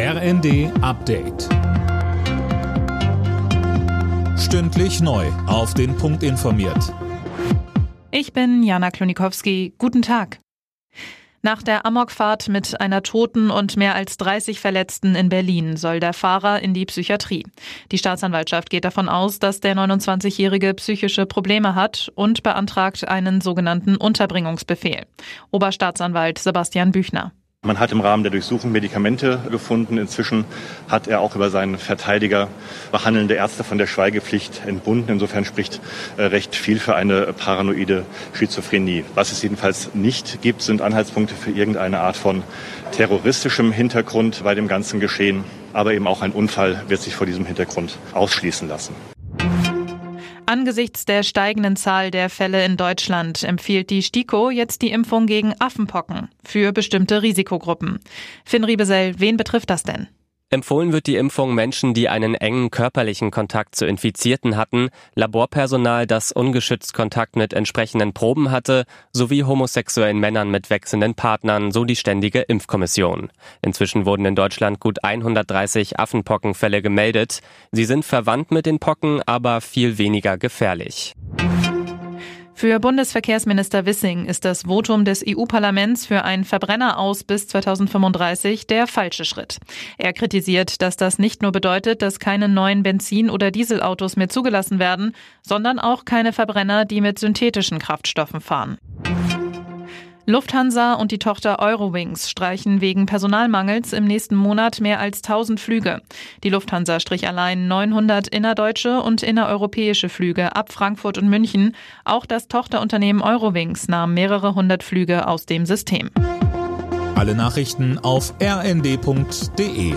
RND Update. Stündlich neu. Auf den Punkt informiert. Ich bin Jana Klonikowski. Guten Tag. Nach der Amokfahrt mit einer Toten und mehr als 30 Verletzten in Berlin soll der Fahrer in die Psychiatrie. Die Staatsanwaltschaft geht davon aus, dass der 29-Jährige psychische Probleme hat und beantragt einen sogenannten Unterbringungsbefehl. Oberstaatsanwalt Sebastian Büchner. Man hat im Rahmen der Durchsuchung Medikamente gefunden. Inzwischen hat er auch über seinen Verteidiger behandelnde Ärzte von der Schweigepflicht entbunden. Insofern spricht äh, recht viel für eine paranoide Schizophrenie. Was es jedenfalls nicht gibt, sind Anhaltspunkte für irgendeine Art von terroristischem Hintergrund bei dem ganzen Geschehen. Aber eben auch ein Unfall wird sich vor diesem Hintergrund ausschließen lassen. Angesichts der steigenden Zahl der Fälle in Deutschland empfiehlt die STIKO jetzt die Impfung gegen Affenpocken für bestimmte Risikogruppen. Finn Riebesell, wen betrifft das denn? Empfohlen wird die Impfung Menschen, die einen engen körperlichen Kontakt zu Infizierten hatten, Laborpersonal, das ungeschützt Kontakt mit entsprechenden Proben hatte, sowie homosexuellen Männern mit wechselnden Partnern, so die Ständige Impfkommission. Inzwischen wurden in Deutschland gut 130 Affenpockenfälle gemeldet. Sie sind verwandt mit den Pocken, aber viel weniger gefährlich. Für Bundesverkehrsminister Wissing ist das Votum des EU-Parlaments für einen Verbrenner aus bis 2035 der falsche Schritt. Er kritisiert, dass das nicht nur bedeutet, dass keine neuen Benzin- oder Dieselautos mehr zugelassen werden, sondern auch keine Verbrenner, die mit synthetischen Kraftstoffen fahren. Lufthansa und die Tochter Eurowings streichen wegen Personalmangels im nächsten Monat mehr als 1000 Flüge. Die Lufthansa strich allein 900 innerdeutsche und innereuropäische Flüge ab Frankfurt und München. Auch das Tochterunternehmen Eurowings nahm mehrere hundert Flüge aus dem System. Alle Nachrichten auf rnd.de